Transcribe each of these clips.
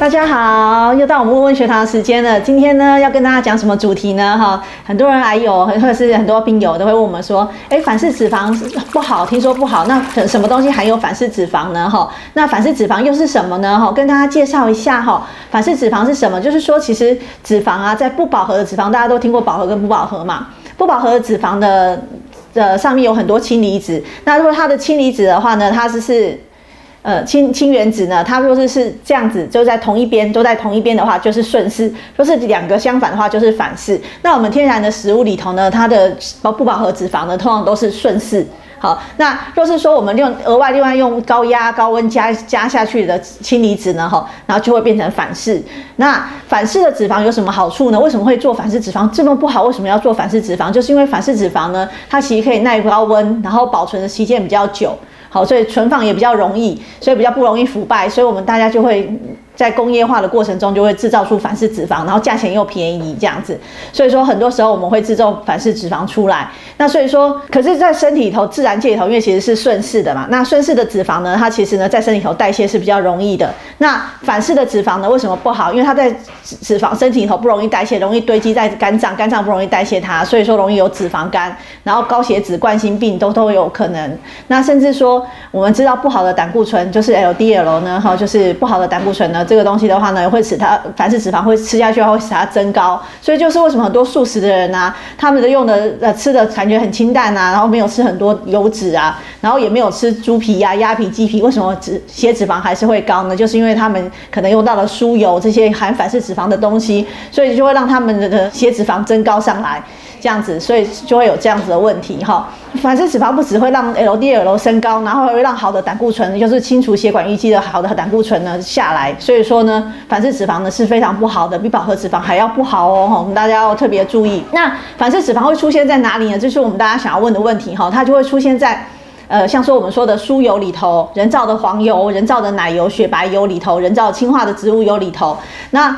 大家好，又到我们问问学堂的时间了。今天呢，要跟大家讲什么主题呢？哈，很多人还有，或者是很多病友都会问我们说，哎，反式脂肪不好，听说不好，那什么东西含有反式脂肪呢？哈，那反式脂肪又是什么呢？哈，跟大家介绍一下哈，反式脂肪是什么？就是说，其实脂肪啊，在不饱和的脂肪，大家都听过饱和跟不饱和嘛。不饱和的脂肪的的上面有很多氢离子，那如果它的氢离子的话呢，它是是。呃，氢氢原子呢，它若是是这样子，就在同一边，都在同一边的话，就是顺势；若是两个相反的话，就是反势。那我们天然的食物里头呢，它的不不饱和脂肪呢，通常都是顺势。好，那若是说我们用额外另外用高压高温加加下去的氢离子呢，哈，然后就会变成反式。那反式的脂肪有什么好处呢？为什么会做反式脂肪这么不好？为什么要做反式脂肪？就是因为反式脂肪呢，它其实可以耐高温，然后保存的期间比较久。好，所以存放也比较容易，所以比较不容易腐败，所以我们大家就会。在工业化的过程中，就会制造出反式脂肪，然后价钱又便宜这样子。所以说，很多时候我们会制造反式脂肪出来。那所以说，可是，在身体里头、自然界里头，因为其实是顺势的嘛。那顺势的脂肪呢，它其实呢，在身体里头代谢是比较容易的。那反式的脂肪呢，为什么不好？因为它在脂肪身体里头不容易代谢，容易堆积在肝脏，肝脏不容易代谢它，所以说容易有脂肪肝，然后高血脂、冠心病都都有可能。那甚至说，我们知道不好的胆固醇就是 LDL 呢，哈，就是不好的胆固醇呢。这个东西的话呢，会使它反式脂肪会吃下去的话，会使它增高。所以就是为什么很多素食的人呢，他们的用的呃吃的感觉很清淡啊，然后没有吃很多油脂啊，然后也没有吃猪皮呀、鸭皮、鸡皮，为什么脂血脂肪还是会高呢？就是因为他们可能用到了酥油这些含反式脂肪的东西，所以就会让他们的血脂肪增高上来。这样子，所以就会有这样子的问题哈。反式脂肪不只会让 LDL 升高，然后还会让好的胆固醇，就是清除血管淤积的好的胆固醇呢下来。所以以说呢，反式脂肪呢是非常不好的，比饱和脂肪还要不好哦。我们大家要特别注意。那反式脂肪会出现在哪里呢？这是我们大家想要问的问题哈。它就会出现在，呃，像说我们说的酥油里头、人造的黄油、人造的奶油、雪白油里头、人造氢化的植物油里头，那。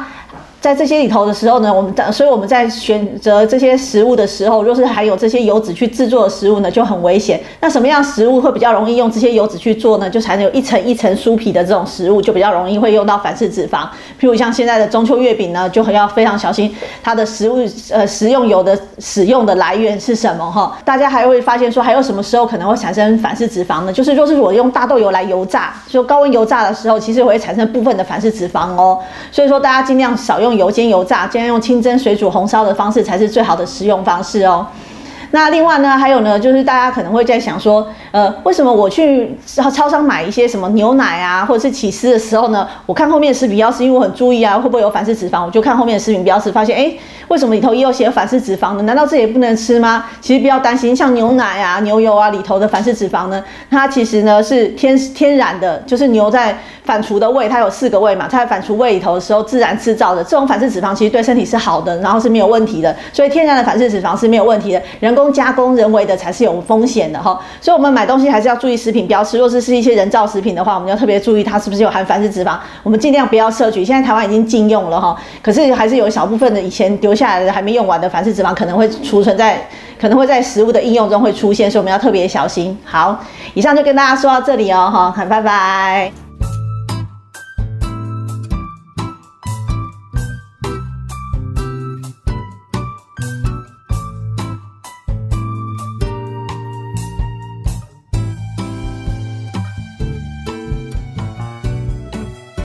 在这些里头的时候呢，我们在所以我们在选择这些食物的时候，若是还有这些油脂去制作的食物呢，就很危险。那什么样食物会比较容易用这些油脂去做呢？就才能有一层一层酥皮的这种食物，就比较容易会用到反式脂肪。譬如像现在的中秋月饼呢，就很要非常小心它的食物呃食用油的使用的来源是什么哈。大家还会发现说，还有什么时候可能会产生反式脂肪呢？就是若是我用大豆油来油炸，就高温油炸的时候，其实会产生部分的反式脂肪哦。所以说大家尽量少用。油煎油炸，尽量用清蒸、水煮、红烧的方式才是最好的食用方式哦。那另外呢，还有呢，就是大家可能会在想说，呃，为什么我去超商买一些什么牛奶啊，或者是起司的时候呢，我看后面的食品标识，因为我很注意啊，会不会有反式脂肪，我就看后面的食品标识，发现哎。为什么里头也有写反式脂肪呢？难道这也不能吃吗？其实不要担心，像牛奶啊、牛油啊里头的反式脂肪呢，它其实呢是天天然的，就是牛在反刍的胃，它有四个胃嘛，它在反刍胃里头的时候自然制造的这种反式脂肪，其实对身体是好的，然后是没有问题的。所以天然的反式脂肪是没有问题的，人工加工、人为的才是有风险的哈。所以我们买东西还是要注意食品标识，若是是一些人造食品的话，我们要特别注意它是不是有含反式脂肪，我们尽量不要摄取。现在台湾已经禁用了哈，可是还是有小部分的以前留下来的还没用完。的反式脂肪可能会储存在，可能会在食物的应用中会出现，所以我们要特别小心。好，以上就跟大家说到这里哦，哈，拜拜。